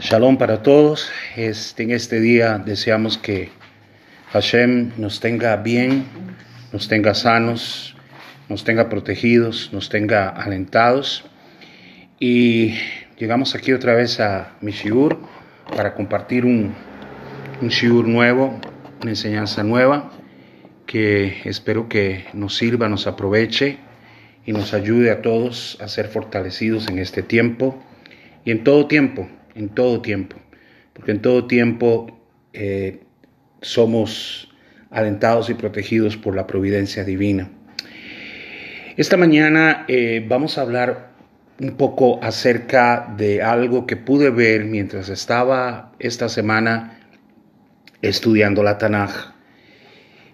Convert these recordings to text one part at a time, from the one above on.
Shalom para todos. Este, en este día deseamos que Hashem nos tenga bien, nos tenga sanos, nos tenga protegidos, nos tenga alentados. Y llegamos aquí otra vez a mi shiur para compartir un, un shiur nuevo, una enseñanza nueva que espero que nos sirva, nos aproveche y nos ayude a todos a ser fortalecidos en este tiempo y en todo tiempo en todo tiempo, porque en todo tiempo eh, somos alentados y protegidos por la providencia divina. Esta mañana eh, vamos a hablar un poco acerca de algo que pude ver mientras estaba esta semana estudiando la Tanaj.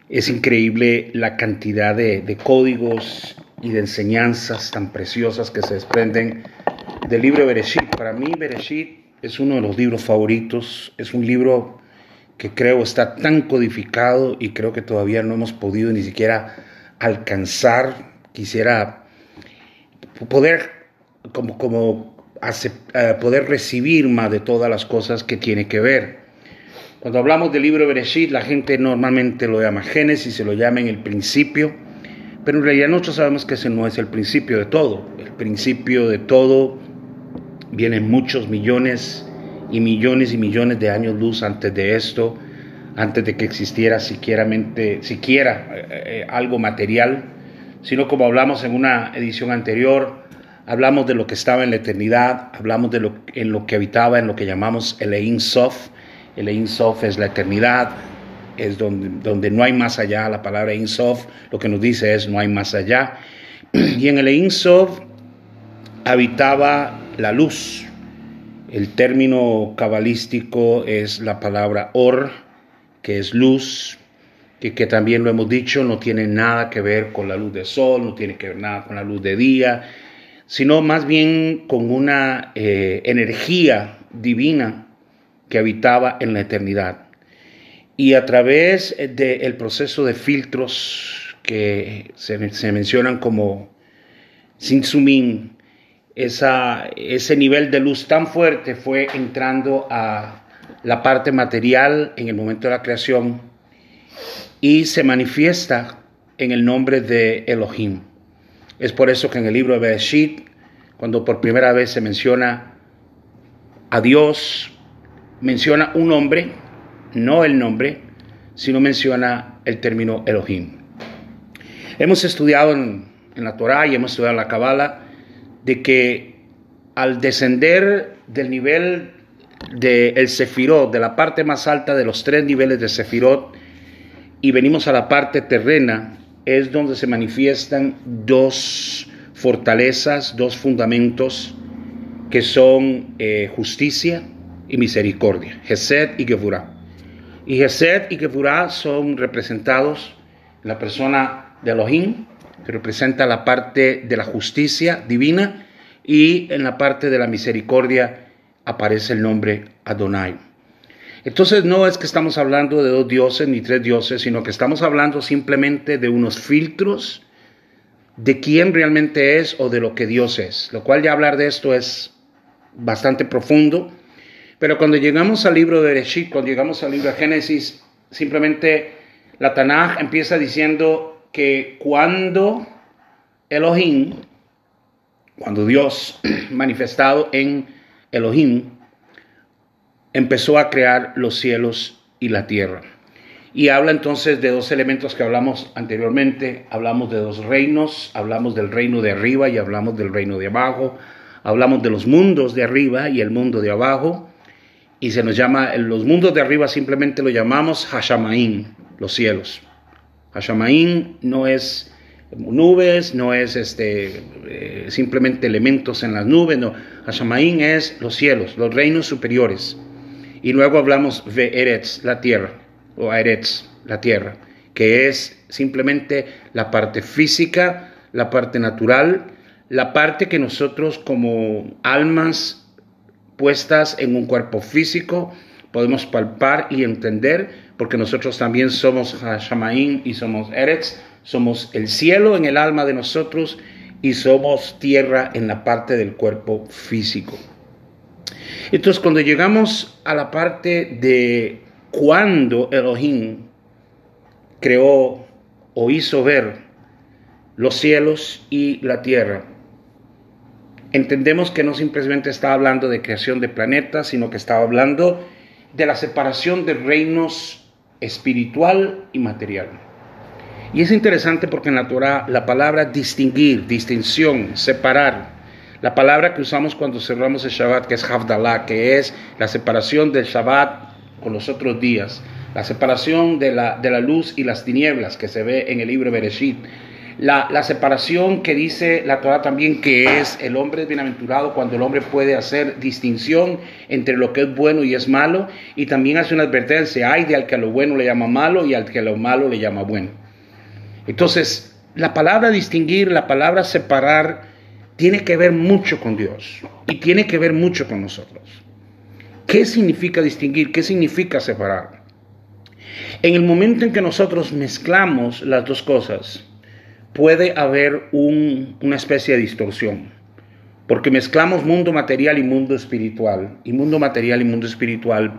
Es increíble la cantidad de, de códigos y de enseñanzas tan preciosas que se desprenden del libro Bereshit. Para mí, Bereshit es uno de los libros favoritos, es un libro que creo está tan codificado y creo que todavía no hemos podido ni siquiera alcanzar. Quisiera poder como, como eh, poder recibir más de todas las cosas que tiene que ver. Cuando hablamos del libro Bereshit, la gente normalmente lo llama Génesis, se lo llama en el principio, pero en realidad nosotros sabemos que ese no es el principio de todo. El principio de todo vienen muchos millones y millones y millones de años luz antes de esto, antes de que existiera siquiera, siquiera eh, eh, algo material, sino como hablamos en una edición anterior, hablamos de lo que estaba en la eternidad, hablamos de lo, en lo que habitaba, en lo que llamamos el Ein Sof. El Ein Sof es la eternidad, es donde, donde no hay más allá. La palabra Ein Sof lo que nos dice es no hay más allá. Y en el Ein Sof habitaba la luz. El término cabalístico es la palabra or, que es luz, que, también lo hemos dicho, no tiene nada que ver con la luz del sol, no tiene que ver nada con la luz de día, sino más bien con una eh, energía divina que habitaba en la eternidad. Y a través del proceso de filtros que se, se mencionan como Sinsumin, esa, ese nivel de luz tan fuerte fue entrando a la parte material en el momento de la creación y se manifiesta en el nombre de Elohim. Es por eso que en el libro de Bereshit, cuando por primera vez se menciona a Dios, menciona un nombre, no el nombre, sino menciona el término Elohim. Hemos estudiado en, la Torah y hemos estudiado en la Kabbalah de que al descender del nivel del el Sefirot, de la parte más alta de los tres niveles de Sefirot, y venimos a la parte terrena, es donde se manifiestan dos fortalezas, dos fundamentos que son eh, justicia y misericordia, Gesed y Gevurah. Y Gesed y Gevurah son representados en la persona de Elohim, que representa la parte de la justicia divina, y en la parte de la misericordia aparece el nombre Adonai. Entonces no es que estamos hablando de dos dioses ni tres dioses, sino que estamos hablando simplemente de unos filtros de quién realmente es o de lo que Dios es, lo cual ya hablar de esto es bastante profundo, pero cuando llegamos al libro de Bereshit, cuando llegamos al libro de Génesis, simplemente la Tanaj empieza diciendo que cuando Elohim, cuando Dios, manifestado en Elohim, empezó a crear los cielos y la tierra. Y habla entonces de dos elementos que hablamos anteriormente. Hablamos de dos reinos, hablamos del reino de arriba y hablamos del reino de abajo. Hablamos de los mundos de arriba y el mundo de abajo. Y se nos llama, los mundos de arriba simplemente lo llamamos Hashamaim, los cielos. Hashamaim no es nubes, no es este, eh, simplemente elementos en las nubes, no. Hashamaim es los cielos, los reinos superiores. Y luego hablamos de Eretz, la tierra, o Eretz, la tierra, que es simplemente la parte física, la parte natural, la parte que nosotros como almas puestas en un cuerpo físico podemos palpar y entender, porque nosotros también somos Hashamaim y somos Eretz, somos el cielo en el alma de nosotros y somos tierra en la parte del cuerpo físico. Entonces, cuando llegamos a la parte de cuando Elohim creó o hizo ver los cielos y la tierra, entendemos que no simplemente estaba hablando de creación de planetas, sino que estaba hablando de la separación de reinos espiritual y material. Y es interesante porque en la Torah la palabra distinguir, distinción, separar, la palabra que usamos cuando cerramos el Shabbat, que es Havdalah, que es la separación del Shabbat con los otros días, la separación de la, de la luz y las tinieblas que se ve en el libro Bereshit, la, la, separación que dice la Torah también que es el hombre es bienaventurado cuando el hombre puede hacer distinción entre lo que es bueno y es malo y también hace una advertencia, hay de al que a lo bueno le llama malo y al que a lo malo le llama bueno. Entonces, la palabra distinguir, la palabra separar, tiene que ver mucho con Dios y tiene que ver mucho con nosotros. ¿Qué significa distinguir? ¿Qué significa separar? En el momento en que nosotros mezclamos las dos cosas, puede haber una especie de distorsión, porque mezclamos mundo material y mundo espiritual, y mundo material y mundo espiritual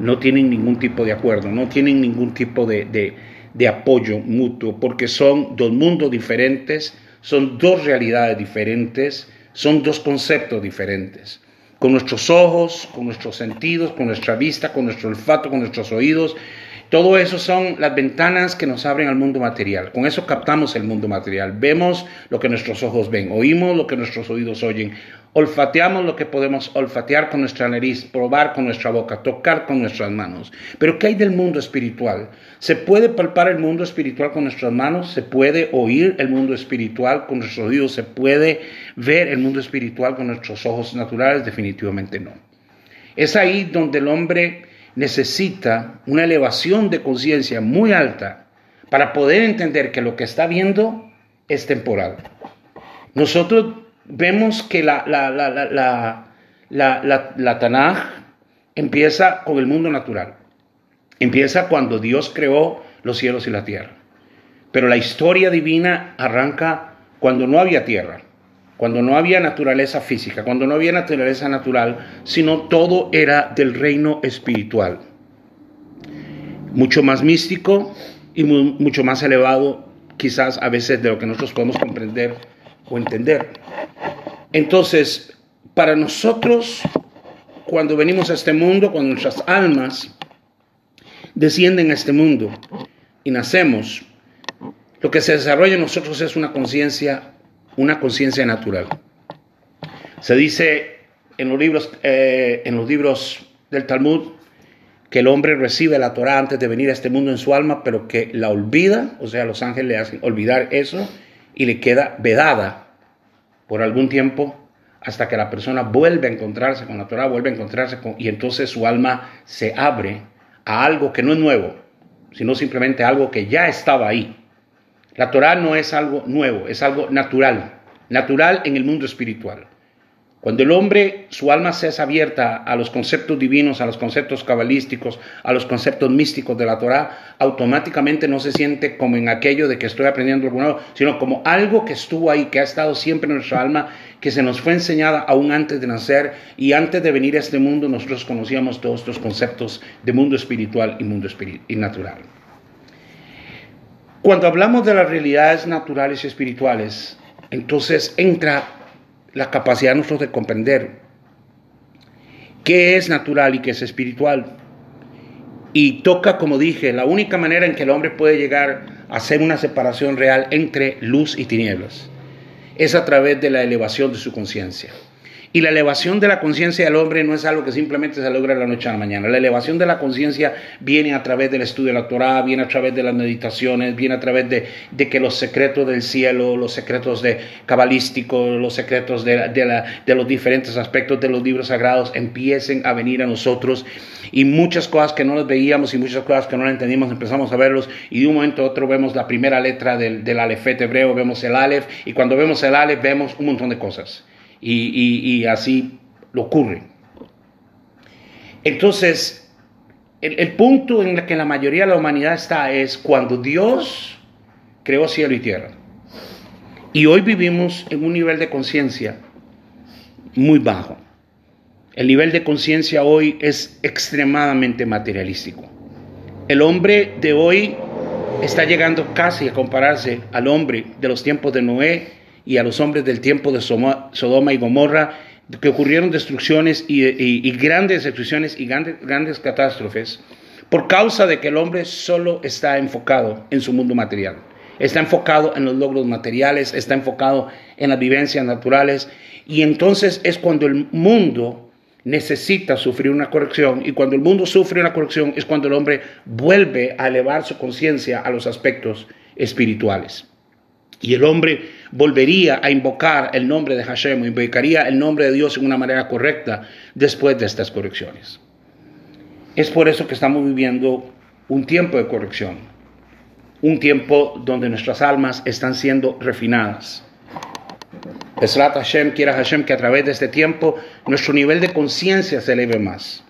no tienen ningún tipo de acuerdo, no tienen ningún tipo de, de apoyo mutuo, porque son dos mundos diferentes, son dos realidades diferentes, son dos conceptos diferentes. Con nuestros ojos, con nuestros sentidos, con nuestra vista, con nuestro olfato, con nuestros oídos, todo eso son las ventanas que nos abren al mundo material. Con eso captamos el mundo material. Vemos lo que nuestros ojos ven, oímos lo que nuestros oídos oyen, olfateamos lo que podemos olfatear con nuestra nariz, probar con nuestra boca, tocar con nuestras manos. Pero ¿qué hay del mundo espiritual? ¿Se puede palpar el mundo espiritual con nuestras manos? ¿Se puede oír el mundo espiritual con nuestros oídos? ¿Se puede ver el mundo espiritual con nuestros ojos naturales? Definitivamente no. Es ahí donde el hombre necesita una elevación de conciencia muy alta para poder entender que lo que está viendo es temporal. Nosotros vemos que la, la, la, la, Tanaj empieza con el mundo natural. Empieza cuando Dios creó los cielos y la tierra. Pero la historia divina arranca cuando no había tierra, cuando no había naturaleza física, cuando no había naturaleza natural, sino todo era del reino espiritual. Mucho más místico y mucho más elevado quizás a veces de lo que nosotros podemos comprender o entender. Entonces, para nosotros, cuando venimos a este mundo, cuando nuestras almas descienden a este mundo y nacemos, lo que se desarrolla en nosotros es una conciencia, una conciencia natural. Se dice en los libros, eh, en los libros del Talmud que el hombre recibe la Torah antes de venir a este mundo en su alma, pero que la olvida, o sea, los ángeles le hacen olvidar eso y le queda vedada por algún tiempo hasta que la persona vuelve a encontrarse con la Torah, vuelve a encontrarse con, y entonces su alma se abre a algo que no es nuevo, sino simplemente algo que ya estaba ahí. La Torah no es algo nuevo, es algo natural, natural en el mundo espiritual. Cuando el hombre, su alma se es abierta a los conceptos divinos, a los conceptos cabalísticos, a los conceptos místicos de la Torah, automáticamente no se siente como en aquello de que estoy aprendiendo algo nuevo, sino como algo que estuvo ahí, que ha estado siempre en nuestra alma, que se nos fue enseñada aún antes de nacer y antes de venir a este mundo nosotros conocíamos todos estos conceptos de mundo espiritual y mundo y natural. Cuando hablamos de las realidades naturales y espirituales, entonces entra la capacidad de nosotros de comprender qué es natural y qué es espiritual. Y toca, como dije, la única manera en que el hombre puede llegar a hacer una separación real entre luz y tinieblas es a través de la elevación de su conciencia. Y la elevación de la conciencia del hombre no es algo que simplemente se logra de la noche a la mañana. La elevación de la conciencia viene a través del estudio de la Torah, viene a través de las meditaciones, viene a través de, que los secretos del cielo, los secretos de cabalísticos, los secretos de, los diferentes aspectos de los libros sagrados empiecen a venir a nosotros. Y muchas cosas que no las veíamos y muchas cosas que no las entendíamos empezamos a verlos. Y de un momento a otro vemos la primera letra del, del hebreo, vemos el alef. Y cuando vemos el alef vemos un montón de cosas y, así lo ocurre. Entonces, el, el, punto en el que la mayoría de la humanidad está es cuando Dios creó cielo y tierra. Y hoy vivimos en un nivel de conciencia muy bajo. El nivel de conciencia hoy es extremadamente materialístico. El hombre de hoy está llegando casi a compararse al hombre de los tiempos de Noé y a los hombres del tiempo de Sodoma y Gomorra, que ocurrieron destrucciones y, grandes destrucciones y grandes, grandes catástrofes por causa de que el hombre solo está enfocado en su mundo material. Está enfocado en los logros materiales, está enfocado en las vivencias naturales y entonces es cuando el mundo necesita sufrir una corrección y cuando el mundo sufre una corrección es cuando el hombre vuelve a elevar su conciencia a los aspectos espirituales. Y el hombre volvería a invocar el nombre de Hashem, invocaría el nombre de Dios en una manera correcta después de estas correcciones. Es por eso que estamos viviendo un tiempo de corrección, un tiempo donde nuestras almas están siendo refinadas. Esrat Hashem, quiera Hashem que a través de este tiempo nuestro nivel de conciencia se eleve más,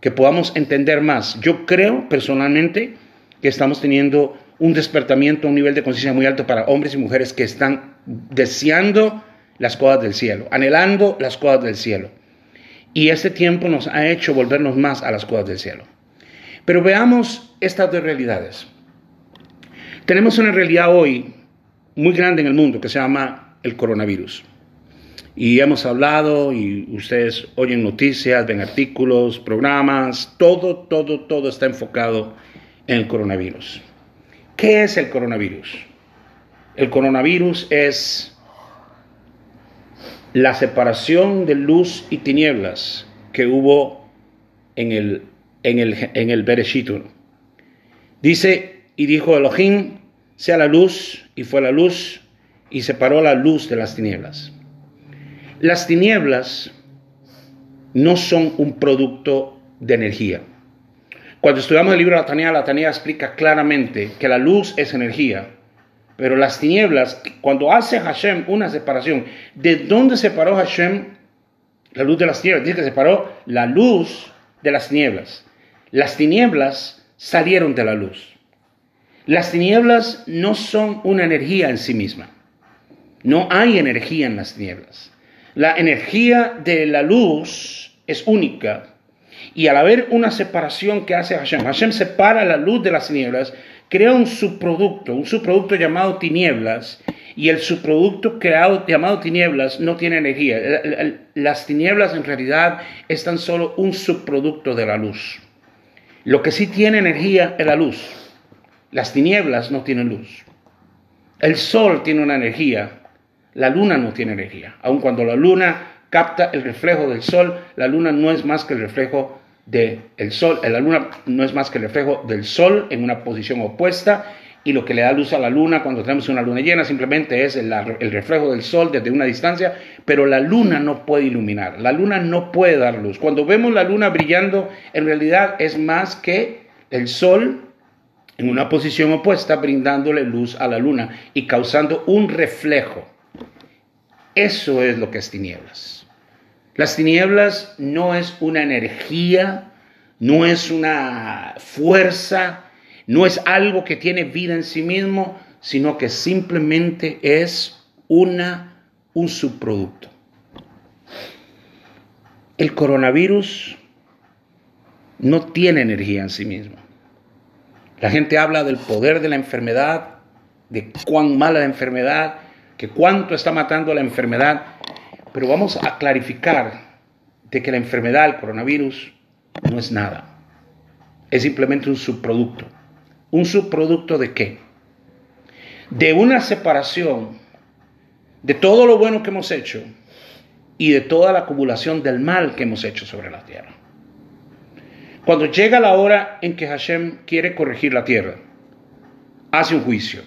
que podamos entender más. Yo creo personalmente que estamos teniendo un despertamiento, un nivel de conciencia muy alto para hombres y mujeres que están deseando las cosas del cielo, anhelando las cosas del cielo. Y este tiempo nos ha hecho volvernos más a las cosas del cielo. Pero veamos estas dos realidades. Tenemos una realidad hoy muy grande en el mundo que se llama el coronavirus. Y hemos hablado y ustedes oyen noticias, ven artículos, programas, todo, todo, todo está enfocado en el coronavirus. ¿Qué es el coronavirus? El coronavirus es la separación de luz y tinieblas que hubo en el, en el, en el Dice, y dijo Elohim, sea la luz, y fue la luz, y separó la luz de las tinieblas. Las tinieblas no son un producto de energía. Cuando estudiamos el libro de la Tanía, la Tanía explica claramente que la luz es energía, pero las tinieblas, cuando hace Hashem una separación, ¿de dónde separó Hashem la luz de las tinieblas? Dice que separó la luz de las tinieblas. Las tinieblas salieron de la luz. Las tinieblas no son una energía en sí misma. No hay energía en las tinieblas. La energía de la luz es única y al haber una separación que hace Hashem, Hashem separa la luz de las tinieblas, crea un subproducto, un subproducto llamado tinieblas, y el subproducto creado llamado tinieblas no tiene energía. Las tinieblas en realidad están solo un subproducto de la luz. Lo que sí tiene energía es la luz. Las tinieblas no tienen luz. El sol tiene una energía, la luna no tiene energía. Aun cuando la luna capta el reflejo del sol, la luna no es más que el reflejo del sol, la luna no es más que el reflejo del sol en una posición opuesta y lo que le da luz a la luna cuando tenemos una luna llena simplemente es el, el, reflejo del sol desde una distancia, pero la luna no puede iluminar, la luna no puede dar luz. Cuando vemos la luna brillando, en realidad es más que el sol en una posición opuesta brindándole luz a la luna y causando un reflejo. Eso es lo que es tinieblas. Las tinieblas no es una energía, no es una fuerza, no es algo que tiene vida en sí mismo, sino que simplemente es una, un subproducto. El coronavirus no tiene energía en sí mismo. La gente habla del poder de la enfermedad, de cuán mala la enfermedad, que cuánto está matando la enfermedad. Pero vamos a clarificar de que la enfermedad, el coronavirus, no es nada. Es simplemente un subproducto. ¿Un subproducto de qué? De una separación de todo lo bueno que hemos hecho y de toda la acumulación del mal que hemos hecho sobre la tierra. Cuando llega la hora en que Hashem quiere corregir la tierra, hace un juicio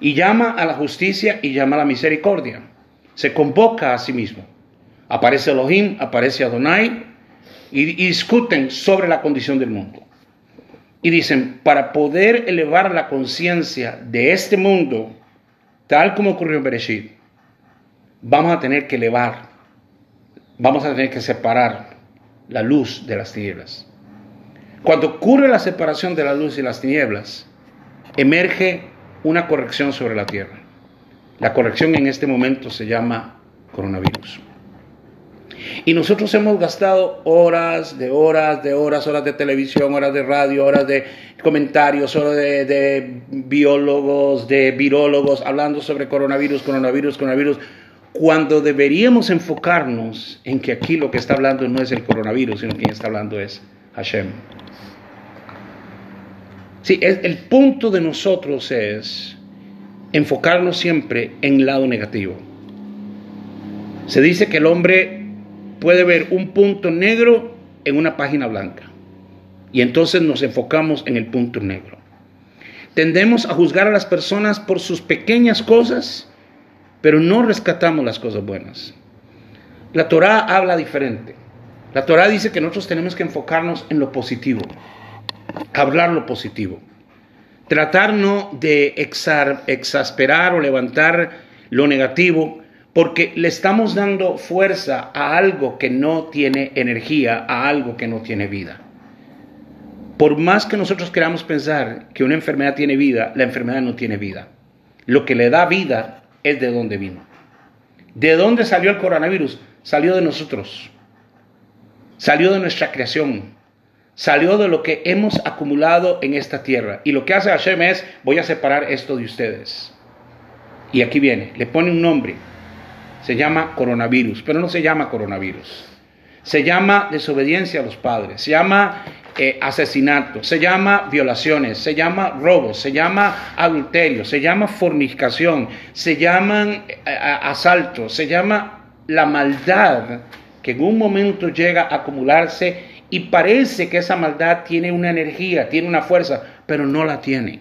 y llama a la justicia y llama a la misericordia se convoca a sí mismo. Aparece Elohim, aparece Adonai y, discuten sobre la condición del mundo. Y dicen, para poder elevar la conciencia de este mundo, tal como ocurrió en Bereshit, vamos a tener que elevar, vamos a tener que separar la luz de las tinieblas. Cuando ocurre la separación de la luz y las tinieblas, emerge una corrección sobre la tierra. La corrección en este momento se llama coronavirus. Y nosotros hemos gastado horas de horas de horas, horas de televisión, horas de radio, horas de comentarios, horas de, biólogos, de virólogos, hablando sobre coronavirus, coronavirus, coronavirus, cuando deberíamos enfocarnos en que aquí lo que está hablando no es el coronavirus, sino quien está hablando es Hashem. Sí, el punto de nosotros es enfocarnos siempre en el lado negativo. Se dice que el hombre puede ver un punto negro en una página blanca y entonces nos enfocamos en el punto negro. Tendemos a juzgar a las personas por sus pequeñas cosas, pero no rescatamos las cosas buenas. La Torah habla diferente. La Torah dice que nosotros tenemos que enfocarnos en lo positivo, hablar lo positivo. Tratar no de exasperar o levantar lo negativo, porque le estamos dando fuerza a algo que no tiene energía, a algo que no tiene vida. Por más que nosotros queramos pensar que una enfermedad tiene vida, la enfermedad no tiene vida. Lo que le da vida es de dónde vino. ¿De dónde salió el coronavirus? Salió de nosotros. Salió de nuestra creación salió de lo que hemos acumulado en esta tierra. Y lo que hace Hashem es, voy a separar esto de ustedes. Y aquí viene, le pone un nombre. Se llama coronavirus, pero no se llama coronavirus. Se llama desobediencia a los padres, se llama eh, asesinato, se llama violaciones, se llama robos, se llama adulterio, se llama fornicación, se llaman eh, asaltos, se llama la maldad que en un momento llega a acumularse y parece que esa maldad tiene una energía, tiene una fuerza, pero no la tiene.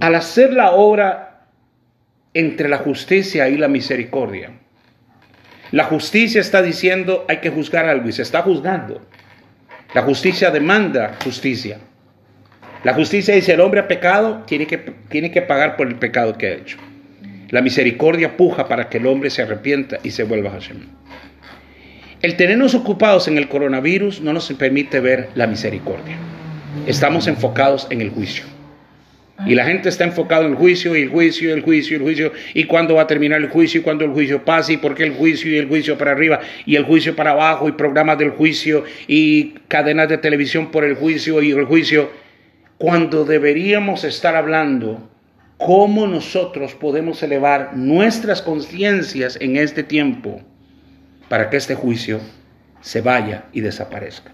Al hacer la obra entre la justicia y la misericordia, la justicia está diciendo hay que juzgar algo y se está juzgando. La justicia demanda justicia. La justicia dice el hombre ha pecado, tiene que, tiene que pagar por el pecado que ha hecho. La misericordia puja para que el hombre se arrepienta y se vuelva a Hashem. El tenernos ocupados en el coronavirus no nos permite ver la misericordia. Estamos enfocados en el juicio. Y la gente está enfocada en el juicio y el juicio y el juicio y el juicio. Y cuándo va a terminar el juicio y cuándo el juicio pasa y por qué el juicio y el juicio para arriba y el juicio para abajo y programas del juicio y cadenas de televisión por el juicio y el juicio. Cuando deberíamos estar hablando cómo nosotros podemos elevar nuestras conciencias en este tiempo para que este juicio se vaya y desaparezca.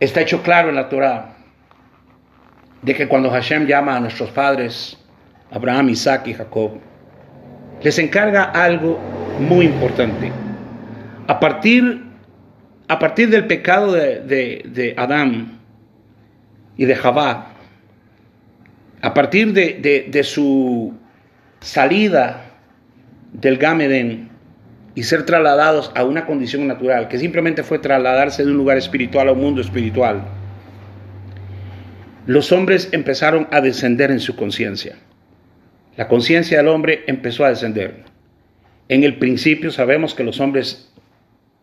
Está hecho claro en la Torah de que cuando Hashem llama a nuestros padres, Abraham, Isaac y Jacob, les encarga algo muy importante. A partir, a partir del pecado de, de, Adán y de Jabá, a partir de, de su salida del Gameden y ser trasladados a una condición natural, que simplemente fue trasladarse de un lugar espiritual a un mundo espiritual, los hombres empezaron a descender en su conciencia. La conciencia del hombre empezó a descender. En el principio sabemos que los hombres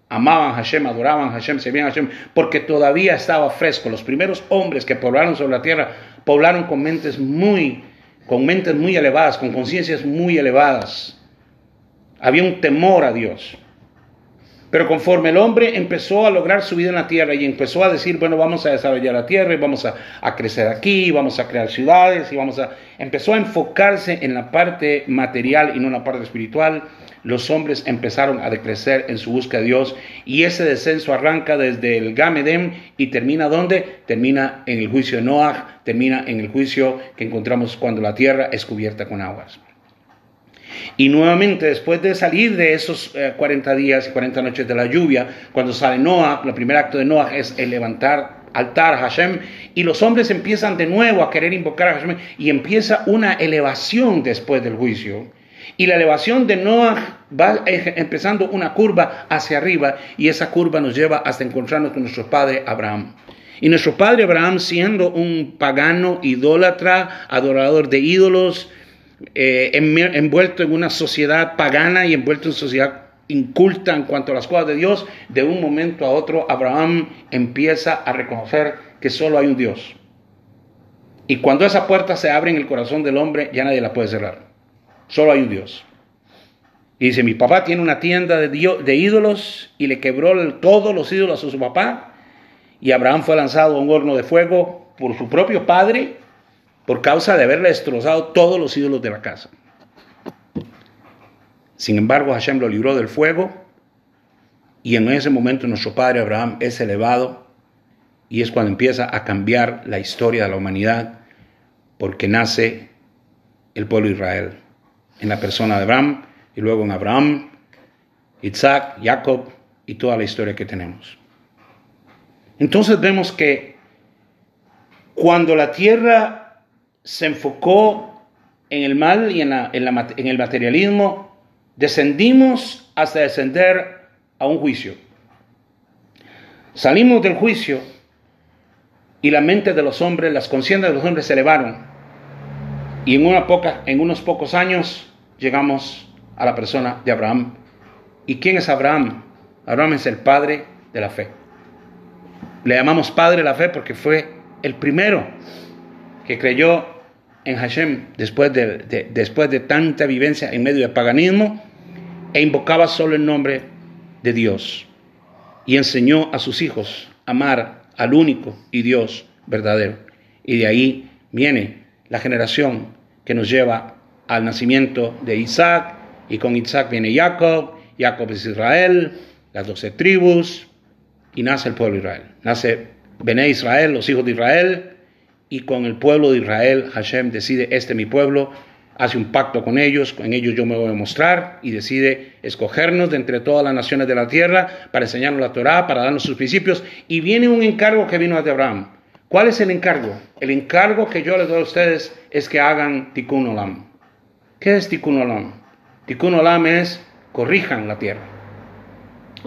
amaban a Hashem, adoraban a Hashem, servían a Hashem, porque todavía estaba fresco. Los primeros hombres que poblaron sobre la tierra poblaron con mentes muy, con mentes muy elevadas, con conciencias muy elevadas. Había un temor a Dios. Pero conforme el hombre empezó a lograr su vida en la tierra y empezó a decir, bueno, vamos a desarrollar la tierra y vamos a, crecer aquí, vamos a crear ciudades y vamos a... Empezó a enfocarse en la parte material y no en la parte espiritual. Los hombres empezaron a decrecer en su búsqueda de Dios y ese descenso arranca desde el Gamedem y termina ¿dónde? Termina en el juicio de Noah, termina en el juicio que encontramos cuando la tierra es cubierta con aguas. Y nuevamente, después de salir de esos 40 eh, días y 40 noches de la lluvia, cuando sale Noah, el primer acto de Noah es el levantar altar Hashem, y los hombres empiezan de nuevo a querer invocar a Hashem, y empieza una elevación después del juicio. Y la elevación de Noah va empezando una curva hacia arriba, y esa curva nos lleva hasta encontrarnos con nuestro padre Abraham. Y nuestro padre Abraham, siendo un pagano, idólatra, adorador de ídolos, eh, envuelto en una sociedad pagana y envuelto en sociedad inculta en cuanto a las cosas de Dios, de un momento a otro Abraham empieza a reconocer que solo hay un Dios. Y cuando esa puerta se abre en el corazón del hombre, ya nadie la puede cerrar. Solo hay un Dios. Y dice, mi papá tiene una tienda de, de ídolos y le quebró todos los ídolos a su papá. Y Abraham fue lanzado a un horno de fuego por su propio padre por causa de haberle destrozado todos los ídolos de la casa. Sin embargo, Hashem lo libró del fuego y en ese momento nuestro padre Abraham es elevado y es cuando empieza a cambiar la historia de la humanidad porque nace el pueblo de Israel en la persona de Abraham y luego en Abraham, Isaac, Jacob y toda la historia que tenemos. Entonces vemos que cuando la tierra se enfocó en el mal y en, en el materialismo, descendimos hasta descender a un juicio. Salimos del juicio y la mente de los hombres, las conciencias de los hombres se elevaron. Y en, una poca, en unos pocos años llegamos a la persona de Abraham. ¿Y quién es Abraham? Abraham es el padre de la fe. Le llamamos padre de la fe porque fue el primero que creyó en Hashem después de, después de tanta vivencia en medio del paganismo e invocaba solo el nombre de Dios y enseñó a sus hijos a amar al único y Dios verdadero. Y de ahí viene la generación que nos lleva al nacimiento de Isaac y con Isaac viene Jacob, Jacob es Israel, las doce tribus y nace el pueblo de Israel. Nace Bené Israel, los hijos de Israel y con el pueblo de Israel Hashem decide, este es mi pueblo, hace un pacto con ellos, con ellos yo me voy a mostrar y decide escogernos de entre todas las naciones de la tierra para enseñarnos la Torah, para darnos sus principios. Y viene un encargo que vino de Abraham. ¿Cuál es el encargo? El encargo que yo les doy a ustedes es que hagan tikkun olam. ¿Qué es tikkun olam? Tikkun olam es corrijan la tierra.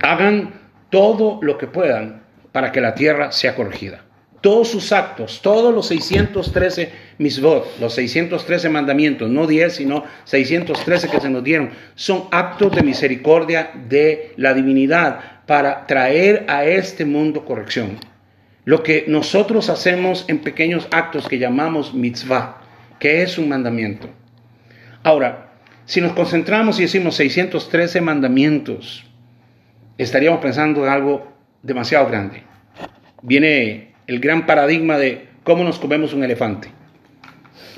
Hagan todo lo que puedan para que la tierra sea corregida todos sus actos, todos los 613 misbot, los 613 mandamientos, no 10, sino 613 que se nos dieron, son actos de misericordia de la divinidad para traer a este mundo corrección. Lo que nosotros hacemos en pequeños actos que llamamos mitzvah, que es un mandamiento. Ahora, si nos concentramos y decimos 613 mandamientos, estaríamos pensando en algo demasiado grande. Viene el gran paradigma de cómo nos comemos un elefante.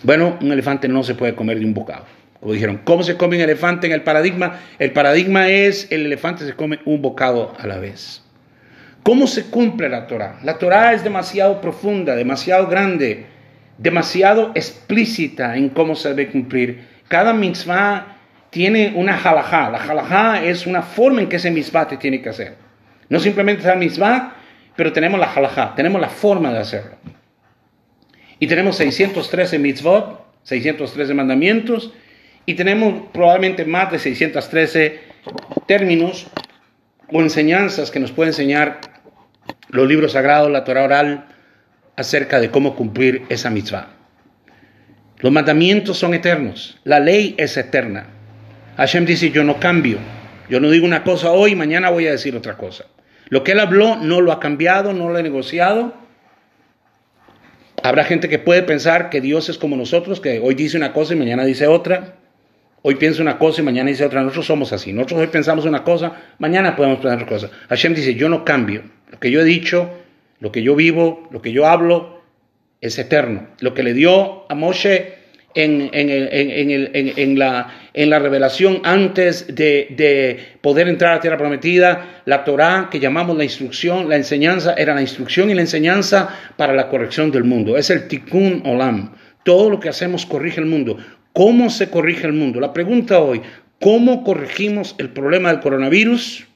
Bueno, un elefante no se puede comer de un bocado. Como dijeron, ¿cómo se come un elefante en el paradigma? El paradigma es el elefante se come un bocado a la vez. ¿Cómo se cumple la Torah? La Torah es demasiado profunda, demasiado grande, demasiado explícita en cómo se debe cumplir. Cada mitzvah tiene una halajá. La halajá es una forma en que ese mitzvah te tiene que hacer. No simplemente es el mitzvah, pero tenemos la halajá, tenemos la forma de hacerlo. Y tenemos 613 mitzvot, 613 mandamientos, y tenemos probablemente más de 613 términos o enseñanzas que nos pueden enseñar los libros sagrados, la Torah oral, acerca de cómo cumplir esa mitzvah. Los mandamientos son eternos, la ley es eterna. Hashem dice, yo no cambio, yo no digo una cosa hoy, mañana voy a decir otra cosa. Lo que él habló no lo ha cambiado, no lo ha negociado. Habrá gente que puede pensar que Dios es como nosotros, que hoy dice una cosa y mañana dice otra. Hoy piensa una cosa y mañana dice otra. Nosotros somos así. Nosotros hoy pensamos una cosa, mañana podemos pensar otra cosa. Hashem dice, yo no cambio. Lo que yo he dicho, lo que yo vivo, lo que yo hablo, es eterno. Lo que le dio a Moshe en, la, en la revelación antes de, poder entrar a la tierra prometida, la Torah que llamamos la instrucción, la enseñanza, era la instrucción y la enseñanza para la corrección del mundo. Es el tikkun olam. Todo lo que hacemos corrige el mundo. ¿Cómo se corrige el mundo? La pregunta hoy, ¿cómo corregimos el problema del coronavirus?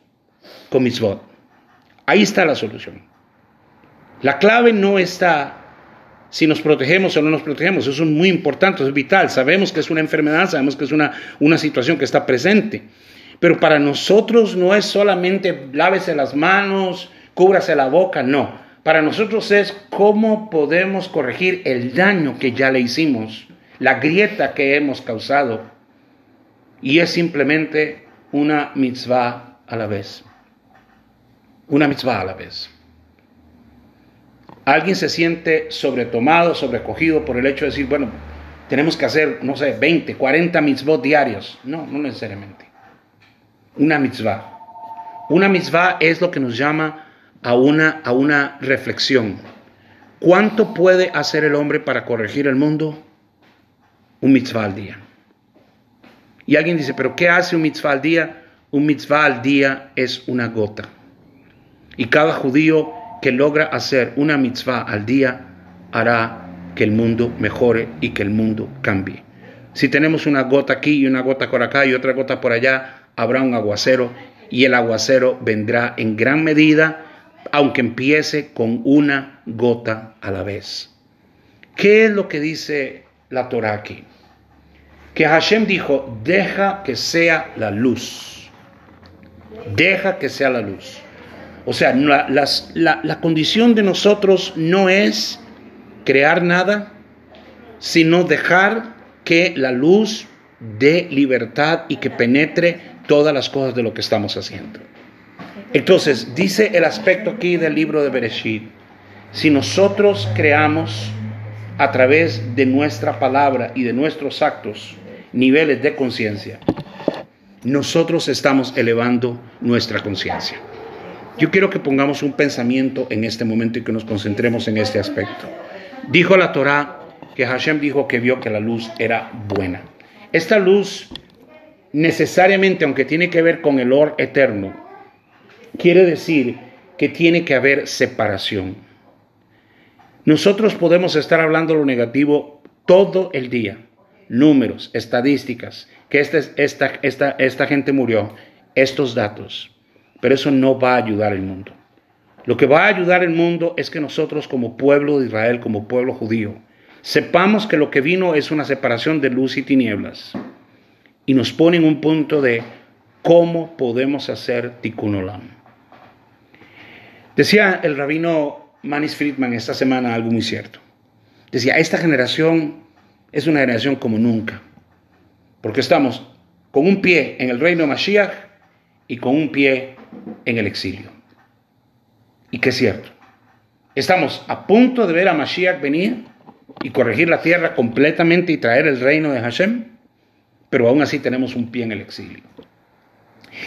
Con mitzvot. Ahí está la solución. La clave no está si nos protegemos o no nos protegemos. Eso es muy importante, es vital. Sabemos que es una enfermedad, sabemos que es una, una situación que está presente. Pero para nosotros no es solamente lávese las manos, cúbrase la boca, no. Para nosotros es cómo podemos corregir el daño que ya le hicimos, la grieta que hemos causado. Y es simplemente una mitzvah a la vez. Una mitzvah a la vez alguien se siente sobretomado, sobrecogido por el hecho de decir, bueno, tenemos que hacer, no sé, 20, 40 mitzvot diarios. No, no necesariamente. una mitzvah. Una mitzvah es lo que nos llama a una, a una reflexión. ¿Cuánto puede hacer el hombre para corregir el mundo? Un mitzvah al día. Y alguien dice, pero ¿qué hace un mitzvah al día? Un mitzvah al día es una gota. Y cada judío que logra hacer una mitzvah al día hará que el mundo mejore y que el mundo cambie. Si tenemos una gota aquí y una gota por acá y otra gota por allá, habrá un aguacero y el aguacero vendrá en gran medida, aunque empiece con una gota a la vez. ¿Qué es lo que dice la Torah aquí? Que Hashem dijo, deja que sea la luz. Deja que sea la luz. O sea, la, la condición de nosotros no es crear nada, sino dejar que la luz dé libertad y que penetre todas las cosas de lo que estamos haciendo. Entonces, dice el aspecto aquí del libro de Bereshit, si nosotros creamos a través de nuestra palabra y de nuestros actos niveles de conciencia, nosotros estamos elevando nuestra conciencia. Yo quiero que pongamos un pensamiento en este momento y que nos concentremos en este aspecto. Dijo la Torá que Hashem dijo que vio que la luz era buena. Esta luz necesariamente, aunque tiene que ver con el or eterno, quiere decir que tiene que haber separación. Nosotros podemos estar hablando lo negativo todo el día, números, estadísticas, que esta, esta, esta, esta gente murió, estos datos, pero eso no va a ayudar al mundo. Lo que va a ayudar al mundo es que nosotros como pueblo de Israel, como pueblo judío, sepamos que lo que vino es una separación de luz y tinieblas y nos pone en un punto de cómo podemos hacer tikkun olam. Decía el rabino Manis Friedman esta semana algo muy cierto. Decía, esta generación es una generación como nunca, porque estamos con un pie en el reino de Mashiach y con un pie en el exilio. Y que es cierto. Estamos a punto de ver a Mashiach venir y corregir la tierra completamente y traer el reino de Hashem, pero aún así tenemos un pie en el exilio.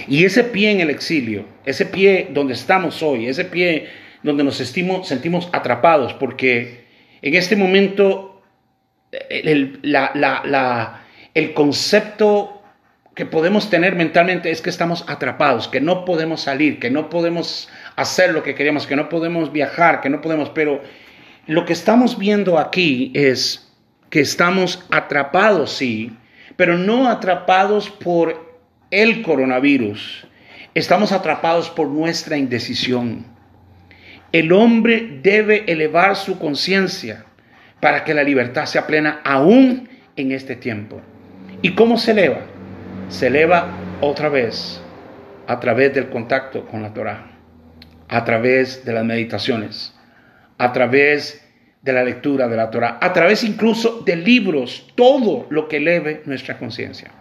Y ese pie en el exilio, ese pie donde estamos hoy, ese pie donde nos sentimos atrapados, porque en este momento el, el concepto que podemos tener mentalmente es que estamos atrapados, que no podemos salir, que no podemos hacer lo que queríamos, que no podemos viajar, que no podemos, pero lo que estamos viendo aquí es que estamos atrapados, sí, pero no atrapados por el coronavirus, estamos atrapados por nuestra indecisión. El hombre debe elevar su conciencia para que la libertad sea plena aún en este tiempo. ¿Y cómo se eleva? Se eleva otra vez a través del contacto con la Torah, a través de las meditaciones, a través de la lectura de la Torah, a través incluso de libros, todo lo que eleve nuestra conciencia.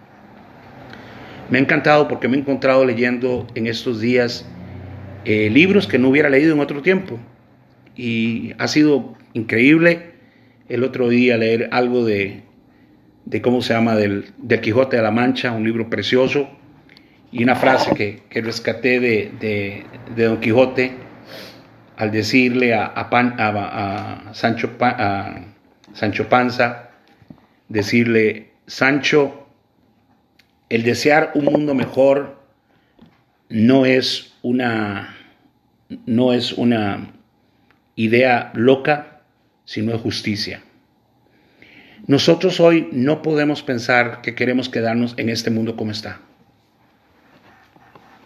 Me ha encantado porque me he encontrado leyendo en estos días eh, libros que no hubiera leído en otro tiempo. Y ha sido increíble el otro día leer algo de, de cómo se llama, del, del, Quijote de la Mancha, un libro precioso, y una frase que, que rescaté de, de, de Don Quijote al decirle a, Sancho, Sancho Panza, decirle, Sancho, el desear un mundo mejor no es una, no es una idea loca, sino es justicia. Nosotros hoy no podemos pensar que queremos quedarnos en este mundo como está.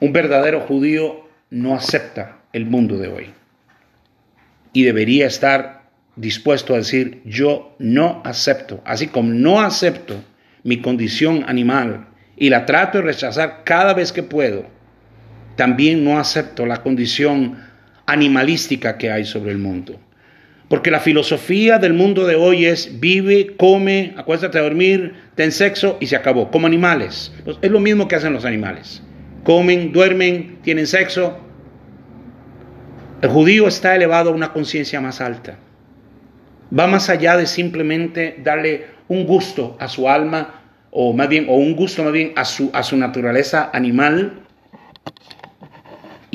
Un verdadero judío no acepta el mundo de hoy y debería estar dispuesto a decir, yo no acepto, así como no acepto mi condición animal y la trato de rechazar cada vez que puedo, también no acepto la condición animalística que hay sobre el mundo. Porque la filosofía del mundo de hoy es vive, come, acuéstate a dormir, ten sexo y se acabó, como animales. Pues es lo mismo que hacen los animales. Comen, duermen, tienen sexo, el judío está elevado a una conciencia más alta. Va más allá de simplemente darle un gusto a su alma, o más bien, o un gusto más bien a su, a su naturaleza animal,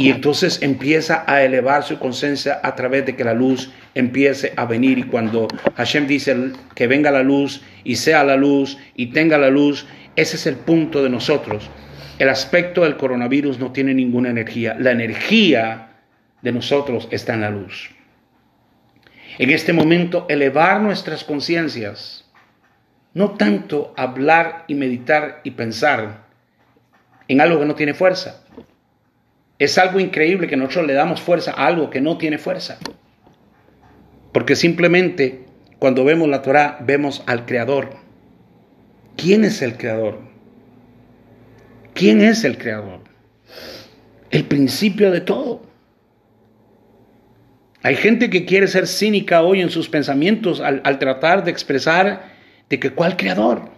Y entonces empieza a elevar su conciencia a través de que la luz empiece a venir. Y cuando Hashem dice que venga la luz y sea la luz y tenga la luz, ese es el punto de nosotros. El aspecto del coronavirus no tiene ninguna energía. La energía de nosotros está en la luz. En este momento, elevar nuestras conciencias, no tanto hablar y meditar y pensar en algo que no tiene fuerza. Es algo increíble que nosotros le damos fuerza a algo que no tiene fuerza. Porque simplemente cuando vemos la Torah vemos al Creador. ¿Quién es el Creador? ¿Quién es el Creador? El principio de todo. Hay gente que quiere ser cínica hoy en sus pensamientos al, tratar de expresar de que cuál creador.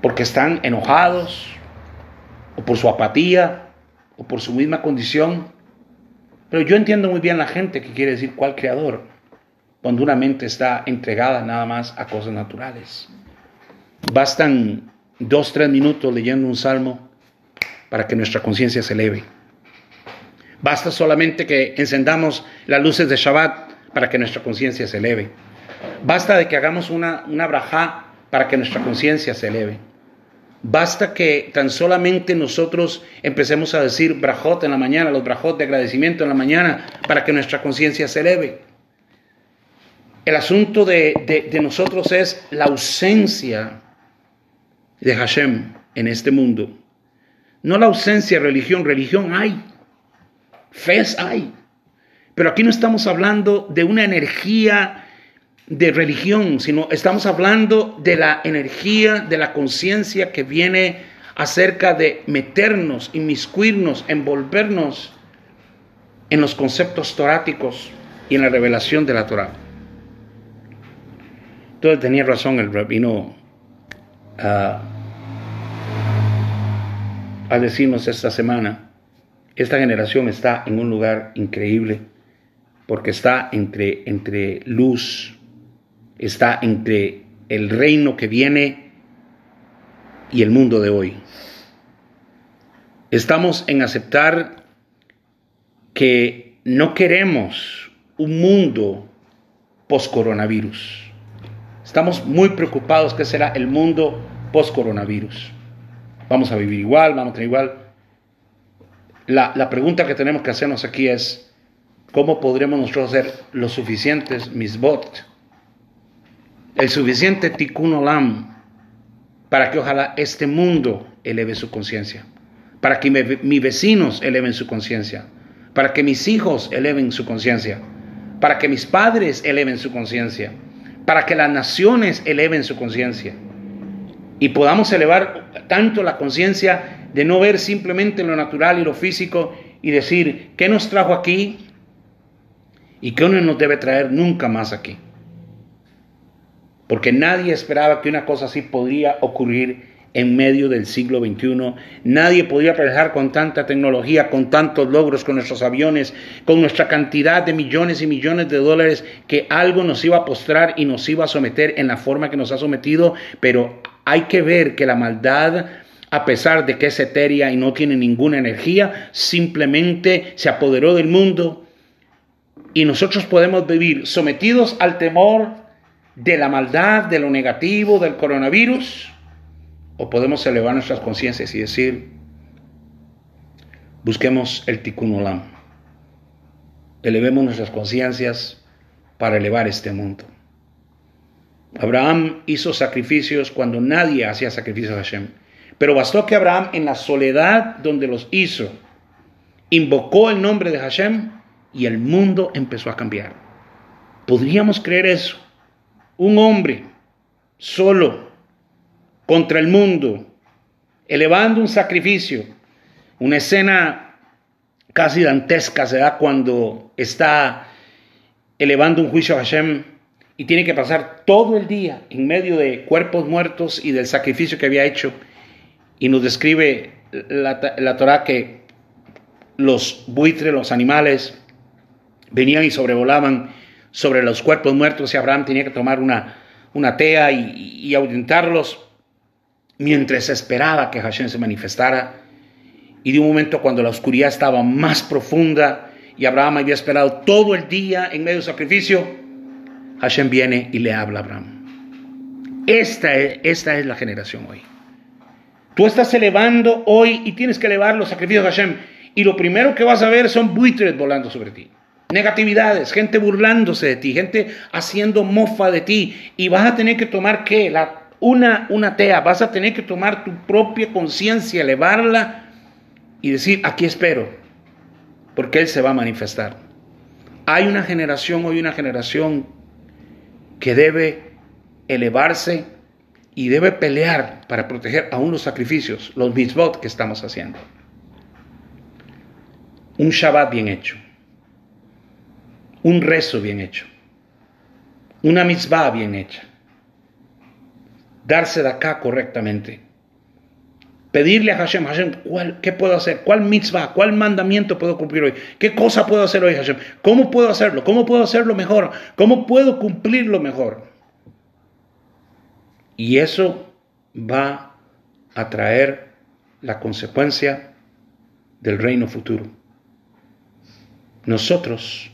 Porque están enojados o por su apatía o por su misma condición. Pero yo entiendo muy bien la gente que quiere decir cuál creador cuando una mente está entregada nada más a cosas naturales. Bastan dos, tres minutos leyendo un salmo para que nuestra conciencia se eleve. Basta solamente que encendamos las luces de Shabbat para que nuestra conciencia se eleve. Basta de que hagamos una, una brajá para que nuestra conciencia se eleve. Basta que tan solamente nosotros empecemos a decir brajot en la mañana, los brajot de agradecimiento en la mañana, para que nuestra conciencia se eleve. El asunto de, de, nosotros es la ausencia de Hashem en este mundo. No la ausencia de religión, religión hay. Fe hay. Pero aquí no estamos hablando de una energía de religión, sino estamos hablando de la energía de la conciencia que viene acerca de meternos, inmiscuirnos, envolvernos en los conceptos toráticos y en la revelación de la Torah. Entonces tenía razón el rabino uh, al decirnos esta semana esta generación está en un lugar increíble porque está entre, entre luz, está entre el reino que viene y el mundo de hoy. Estamos en aceptar que no queremos un mundo post-coronavirus. Estamos muy preocupados que será el mundo post-coronavirus. Vamos a vivir igual, vamos a tener igual la, pregunta que tenemos que hacernos aquí es, ¿cómo podremos nosotros ser los suficientes misbot? El suficiente tikkun olam para que ojalá este mundo eleve su conciencia, para que mis vecinos eleven su conciencia, para que mis hijos eleven su conciencia, para que mis padres eleven su conciencia, para que las naciones eleven su conciencia y podamos elevar tanto la conciencia de no ver simplemente lo natural y lo físico y decir, ¿qué nos trajo aquí? Y qué no nos debe traer nunca más aquí. Porque nadie esperaba que una cosa así podría ocurrir en medio del siglo XXI. Nadie podría pensar con tanta tecnología, con tantos logros, con nuestros aviones, con nuestra cantidad de millones y millones de dólares, que algo nos iba a postrar y nos iba a someter en la forma que nos ha sometido. Pero hay que ver que la maldad a pesar de que es etérea y no tiene ninguna energía, simplemente se apoderó del mundo y nosotros podemos vivir sometidos al temor de la maldad, de lo negativo, del coronavirus, o podemos elevar nuestras conciencias y decir, busquemos el tikkun olam, elevemos nuestras conciencias para elevar este mundo. Abraham hizo sacrificios cuando nadie hacía sacrificios a Hashem. Pero bastó que Abraham en la soledad donde los hizo, invocó el nombre de Hashem y el mundo empezó a cambiar. ¿Podríamos creer eso? Un hombre solo contra el mundo, elevando un sacrificio, una escena casi dantesca se da cuando está elevando un juicio a Hashem y tiene que pasar todo el día en medio de cuerpos muertos y del sacrificio que había hecho. Y nos describe la, la Torah que los buitres, los animales, venían y sobrevolaban sobre los cuerpos muertos y Abraham tenía que tomar una, una tea y, ahuyentarlos mientras esperaba que Hashem se manifestara. Y de un momento cuando la oscuridad estaba más profunda y Abraham había esperado todo el día en medio del sacrificio, Hashem viene y le habla a Abraham. Esta es, esta es la generación hoy. Tú estás elevando hoy y tienes que elevar los sacrificios de Hashem. Y lo primero que vas a ver son buitres volando sobre ti. Negatividades, gente burlándose de ti, gente haciendo mofa de ti. Y vas a tener que tomar qué? La, una, una tea. Vas a tener que tomar tu propia conciencia, elevarla y decir, aquí espero. Porque Él se va a manifestar. Hay una generación, hoy una generación que debe elevarse y debe pelear para proteger aún los sacrificios, los mitzvot que estamos haciendo. Un Shabbat bien hecho, un rezo bien hecho, una mitzvah bien hecha, darse de acá correctamente, pedirle a Hashem, Hashem, ¿cuál, ¿qué puedo hacer? ¿Cuál mitzvah? ¿Cuál mandamiento puedo cumplir hoy? ¿Qué cosa puedo hacer hoy, Hashem? ¿Cómo puedo hacerlo? ¿Cómo puedo hacerlo mejor? ¿Cómo puedo cumplirlo mejor? Y eso va a traer la consecuencia del reino futuro. Nosotros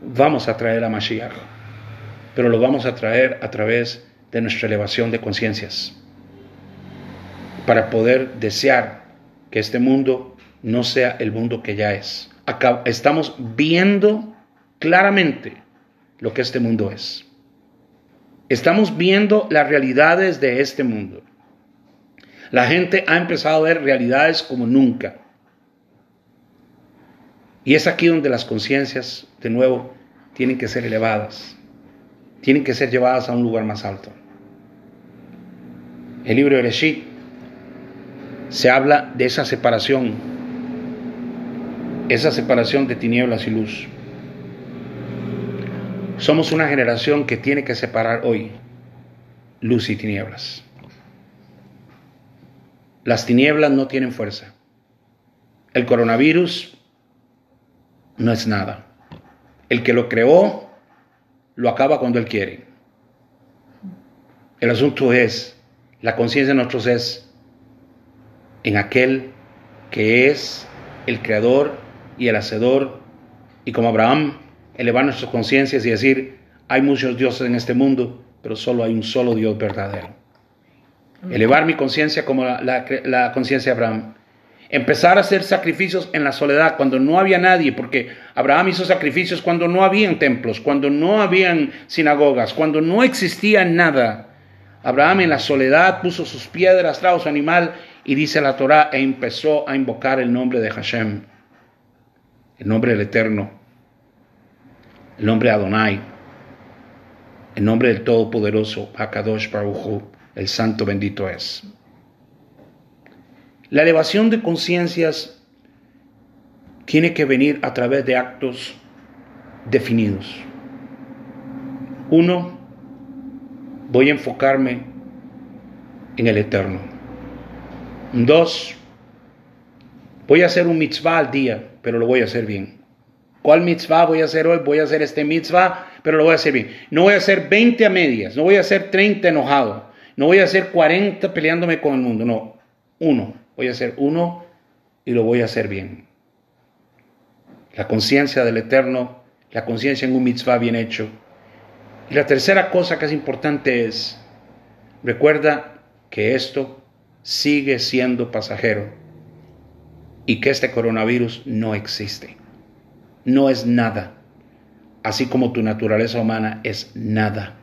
vamos a traer a Mashiach, pero lo vamos a traer a través de nuestra elevación de conciencias, para poder desear que este mundo no sea el mundo que ya es. Estamos viendo claramente lo que este mundo es. Estamos viendo las realidades de este mundo. La gente ha empezado a ver realidades como nunca. Y es aquí donde las conciencias, de nuevo, tienen que ser elevadas, tienen que ser llevadas a un lugar más alto. El libro de Reshit se habla de esa separación, esa separación de tinieblas y luz. Somos una generación que tiene que separar hoy luz y tinieblas. Las tinieblas no tienen fuerza. El coronavirus no es nada. El que lo creó lo acaba cuando él quiere. El asunto es, la conciencia de nosotros es en aquel que es el creador y el hacedor. Y como Abraham elevar nuestras conciencias y decir, hay muchos dioses en este mundo, pero solo hay un solo Dios verdadero. Elevar mi conciencia como la, conciencia de Abraham. Empezar a hacer sacrificios en la soledad cuando no había nadie, porque Abraham hizo sacrificios cuando no habían templos, cuando no habían sinagogas, cuando no existía nada. Abraham en la soledad puso sus piedras, trajo su animal y dice la Torah e empezó a invocar el nombre de Hashem, el nombre del Eterno el nombre Adonai, el nombre del Todopoderoso, Hakadosh Baruch el Santo bendito es. La elevación de conciencias tiene que venir a través de actos definidos. Uno, voy a enfocarme en el Eterno. Dos, voy a hacer un mitzvah al día, pero lo voy a hacer bien. ¿Cuál mitzvah voy a hacer hoy? Voy a hacer este mitzvah, pero lo voy a hacer bien. No voy a hacer 20 a medias, no voy a hacer 30 enojado, no voy a hacer 40 peleándome con el mundo, no. Uno, voy a hacer uno y lo voy a hacer bien. La conciencia del Eterno, la conciencia en un mitzvah bien hecho. Y la tercera cosa que es importante es, recuerda que esto sigue siendo pasajero y que este coronavirus no existe no es nada, así como tu naturaleza humana es nada.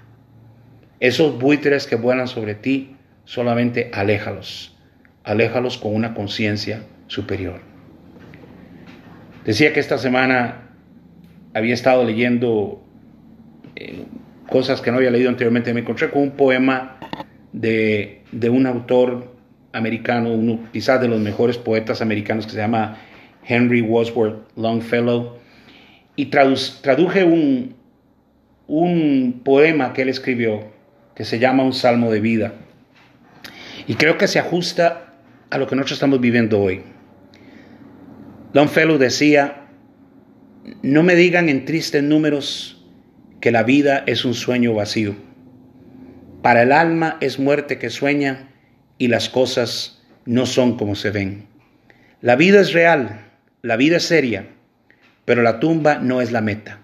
Esos buitres que vuelan sobre ti, solamente aléjalos, aléjalos con una conciencia superior. Decía que esta semana había estado leyendo eh, cosas que no había leído anteriormente. Me encontré con un poema de, un autor americano, uno quizás de los mejores poetas americanos que se llama Henry Wadsworth Longfellow y traduje un, un poema que él escribió que se llama Un Salmo de Vida. Y creo que se ajusta a lo que nosotros estamos viviendo hoy. Longfellow decía, no me digan en tristes números que la vida es un sueño vacío. Para el alma es muerte que sueña y las cosas no son como se ven. La vida es real, la vida es seria, pero la tumba no es la meta.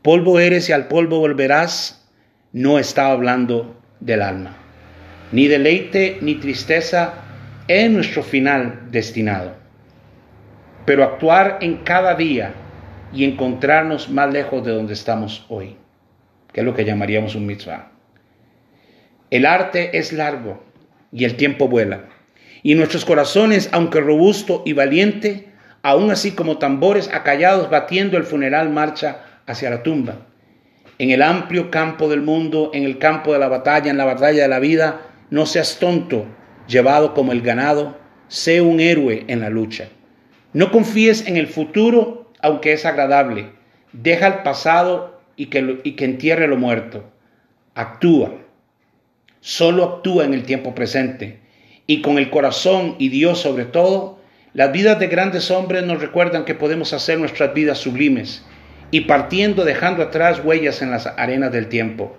Polvo eres y al polvo volverás, no estaba hablando del alma. Ni deleite ni tristeza es nuestro final destinado. Pero actuar en cada día y encontrarnos más lejos de donde estamos hoy, que es lo que llamaríamos un mitzvah. El arte es largo y el tiempo vuela. Y nuestros corazones, aunque robusto y valiente, aún así como tambores acallados batiendo el funeral marcha hacia la tumba. En el amplio campo del mundo, en el campo de la batalla, en la batalla de la vida, no seas tonto, llevado como el ganado, sé un héroe en la lucha. No confíes en el futuro, aunque es agradable. Deja el pasado y que, y que entierre lo muerto. Actúa. Solo actúa en el tiempo presente. Y con el corazón y Dios sobre todo, las vidas de grandes hombres nos recuerdan que podemos hacer nuestras vidas sublimes y partiendo dejando atrás huellas en las arenas del tiempo.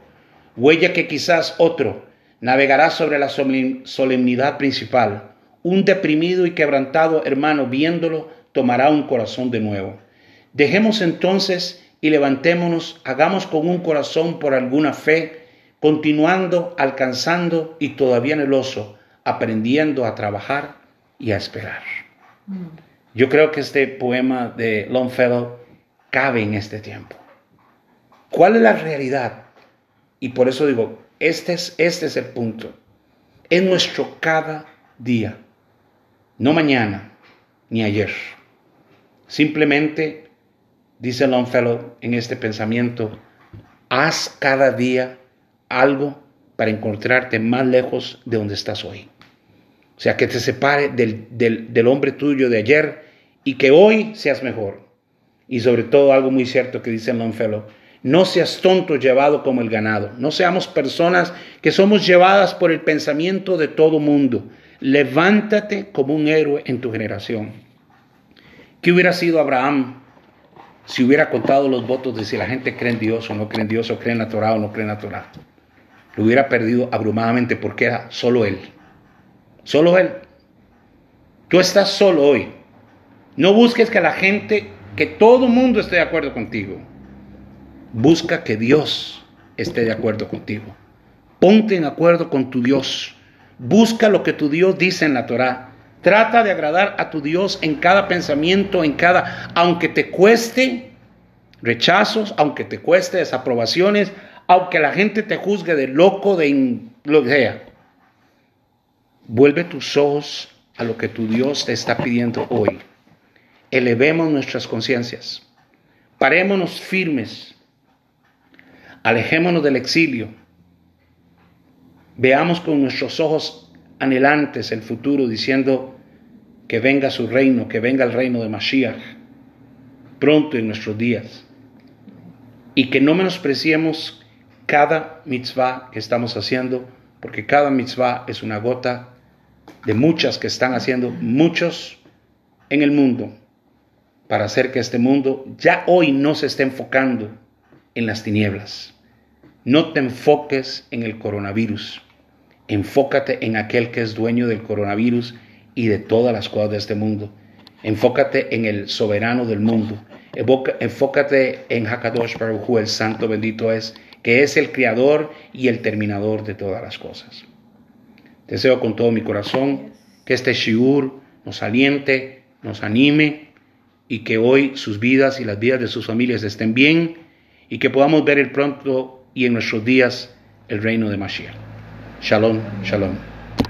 Huella que quizás otro navegará sobre la solemnidad principal. Un deprimido y quebrantado hermano viéndolo tomará un corazón de nuevo. Dejemos entonces y levantémonos, hagamos con un corazón por alguna fe, continuando, alcanzando y todavía en el oso, aprendiendo a trabajar y a esperar. Yo creo que este poema de Longfellow cabe en este tiempo. ¿Cuál es la realidad? Y por eso digo, este es, este es el punto. Es nuestro cada día, no mañana ni ayer. Simplemente, dice Longfellow en este pensamiento, haz cada día algo para encontrarte más lejos de donde estás hoy. O sea, que te separe del, hombre tuyo de ayer y que hoy seas mejor. Y sobre todo algo muy cierto que dice Longfellow, no seas tonto llevado como el ganado. No seamos personas que somos llevadas por el pensamiento de todo mundo. Levántate como un héroe en tu generación. ¿Qué hubiera sido Abraham si hubiera contado los votos de si la gente cree en Dios o no cree en Dios o cree en la Torah o no cree en la Torah? Lo hubiera perdido abrumadamente porque era solo él. Solo Él. Tú estás solo hoy. No busques que la gente, que todo mundo esté de acuerdo contigo. Busca que Dios esté de acuerdo contigo. Ponte en acuerdo con tu Dios. Busca lo que tu Dios dice en la Torah. Trata de agradar a tu Dios en cada pensamiento, en cada, aunque te cueste rechazos, aunque te cueste desaprobaciones, aunque la gente te juzgue de loco, de lo que sea. Vuelve tus ojos a lo que tu Dios te está pidiendo hoy. Elevemos nuestras conciencias. Parémonos firmes. Alejémonos del exilio. Veamos con nuestros ojos anhelantes el futuro diciendo que venga su reino, que venga el reino de Mashiach pronto en nuestros días. Y que no menospreciemos cada mitzvah que estamos haciendo, porque cada mitzvah es una gota de muchas que están haciendo muchos en el mundo para hacer que este mundo ya hoy no se esté enfocando en las tinieblas. No te enfoques en el coronavirus. Enfócate en aquel que es dueño del coronavirus y de todas las cosas de este mundo. Enfócate en el soberano del mundo. Enfócate en Hakadosh Baruj el santo bendito es, que es el creador y el terminador de todas las cosas. Deseo con todo mi corazón que este shiur nos aliente, nos anime y que hoy sus vidas y las vidas de sus familias estén bien y que podamos ver el pronto y en nuestros días el reino de Mashiach. Shalom, shalom.